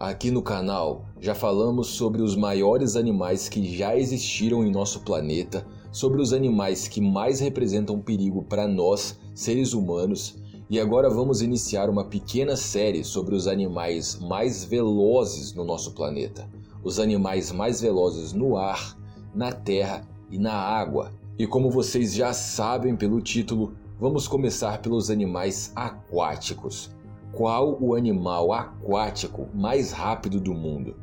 Aqui no canal já falamos sobre os maiores animais que já existiram em nosso planeta, sobre os animais que mais representam perigo para nós, seres humanos, e agora vamos iniciar uma pequena série sobre os animais mais velozes no nosso planeta. Os animais mais velozes no ar, na terra e na água. E como vocês já sabem pelo título, vamos começar pelos animais aquáticos. Qual o animal aquático mais rápido do mundo?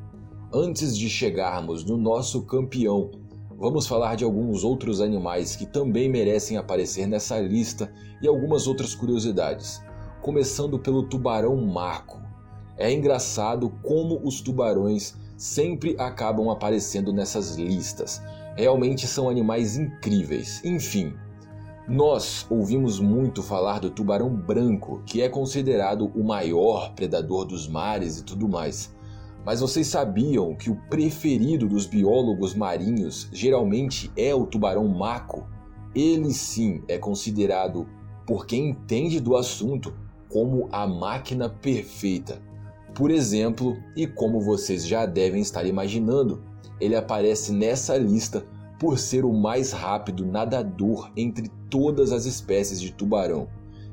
Antes de chegarmos no nosso campeão, vamos falar de alguns outros animais que também merecem aparecer nessa lista e algumas outras curiosidades. Começando pelo tubarão marco. É engraçado como os tubarões sempre acabam aparecendo nessas listas. Realmente são animais incríveis. Enfim, nós ouvimos muito falar do tubarão branco, que é considerado o maior predador dos mares e tudo mais. Mas vocês sabiam que o preferido dos biólogos marinhos geralmente é o tubarão maco? Ele sim é considerado, por quem entende do assunto, como a máquina perfeita. Por exemplo, e como vocês já devem estar imaginando, ele aparece nessa lista por ser o mais rápido nadador entre todas as espécies de tubarão.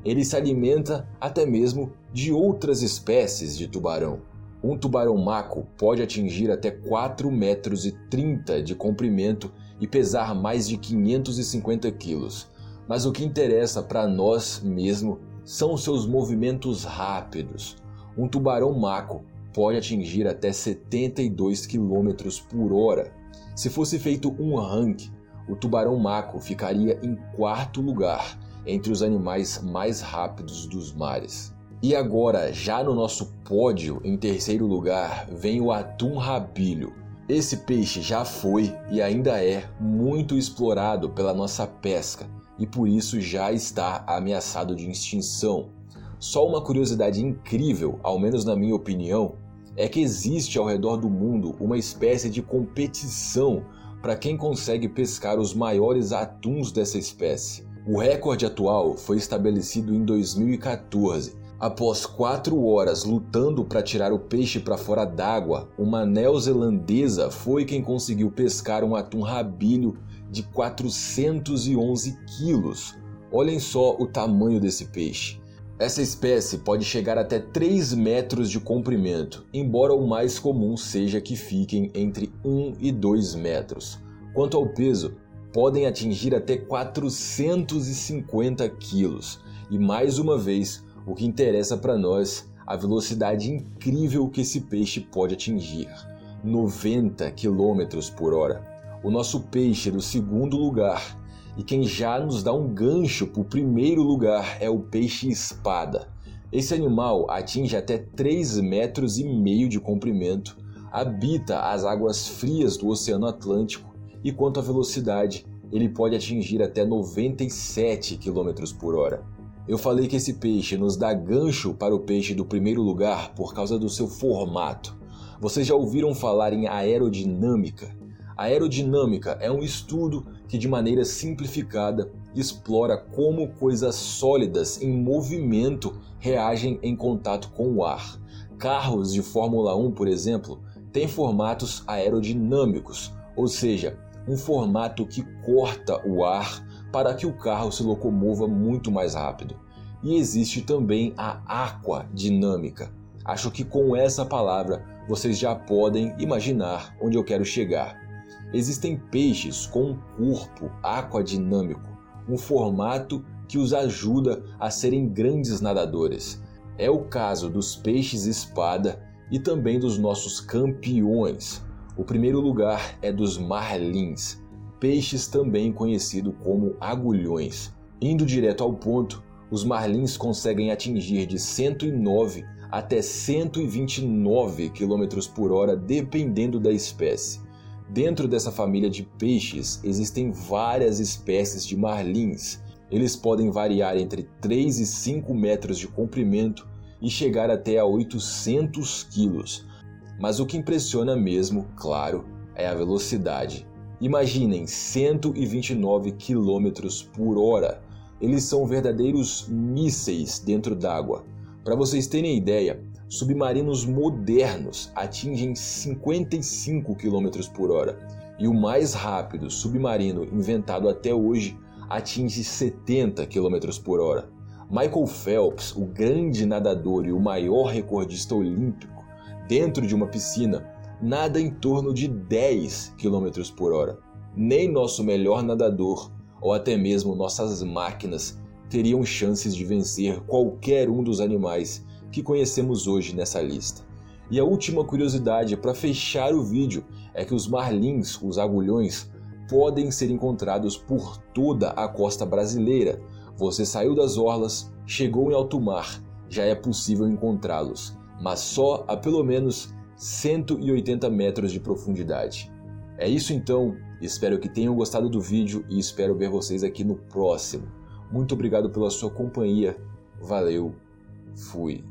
Ele se alimenta até mesmo de outras espécies de tubarão. Um tubarão maco pode atingir até 4 metros 30 de comprimento e pesar mais de 550 quilos. Mas o que interessa para nós mesmo são seus movimentos rápidos. Um tubarão maco pode atingir até 72 km por hora. Se fosse feito um ranking, o tubarão maco ficaria em quarto lugar entre os animais mais rápidos dos mares. E agora, já no nosso pódio, em terceiro lugar, vem o atum rabilho. Esse peixe já foi e ainda é muito explorado pela nossa pesca e por isso já está ameaçado de extinção. Só uma curiosidade incrível, ao menos na minha opinião, é que existe ao redor do mundo uma espécie de competição para quem consegue pescar os maiores atuns dessa espécie. O recorde atual foi estabelecido em 2014 Após quatro horas lutando para tirar o peixe para fora d'água, uma neozelandesa foi quem conseguiu pescar um atum rabilho de 411 quilos. Olhem só o tamanho desse peixe. Essa espécie pode chegar até 3 metros de comprimento, embora o mais comum seja que fiquem entre 1 e 2 metros. Quanto ao peso, podem atingir até 450 quilos. E mais uma vez, o que interessa para nós, a velocidade incrível que esse peixe pode atingir, 90 km por hora. O nosso peixe do segundo lugar e quem já nos dá um gancho para o primeiro lugar é o peixe espada. Esse animal atinge até 3 metros e meio de comprimento, habita as águas frias do Oceano Atlântico e quanto à velocidade, ele pode atingir até 97 km por hora. Eu falei que esse peixe nos dá gancho para o peixe do primeiro lugar por causa do seu formato. Vocês já ouviram falar em aerodinâmica? A aerodinâmica é um estudo que, de maneira simplificada, explora como coisas sólidas em movimento reagem em contato com o ar. Carros de Fórmula 1, por exemplo, têm formatos aerodinâmicos, ou seja, um formato que corta o ar para que o carro se locomova muito mais rápido. E existe também a aquadinâmica. Acho que com essa palavra vocês já podem imaginar onde eu quero chegar. Existem peixes com um corpo aquadinâmico, um formato que os ajuda a serem grandes nadadores. É o caso dos peixes espada e também dos nossos campeões. O primeiro lugar é dos marlins, peixes também conhecido como agulhões. Indo direto ao ponto, os marlins conseguem atingir de 109 até 129 km por hora, dependendo da espécie. Dentro dessa família de peixes existem várias espécies de marlins. Eles podem variar entre 3 e 5 metros de comprimento e chegar até a 800 quilos. Mas o que impressiona mesmo, claro, é a velocidade. Imaginem 129 km por hora. Eles são verdadeiros mísseis dentro d'água. Para vocês terem ideia, submarinos modernos atingem 55 km por hora e o mais rápido submarino inventado até hoje atinge 70 km por hora. Michael Phelps, o grande nadador e o maior recordista olímpico, dentro de uma piscina, nada em torno de 10 km por hora. Nem nosso melhor nadador, ou até mesmo nossas máquinas, teriam chances de vencer qualquer um dos animais que conhecemos hoje nessa lista. E a última curiosidade para fechar o vídeo é que os marlins, os agulhões, podem ser encontrados por toda a costa brasileira. Você saiu das orlas, chegou em alto mar, já é possível encontrá-los, mas só a pelo menos 180 metros de profundidade. É isso então, espero que tenham gostado do vídeo e espero ver vocês aqui no próximo. Muito obrigado pela sua companhia, valeu, fui.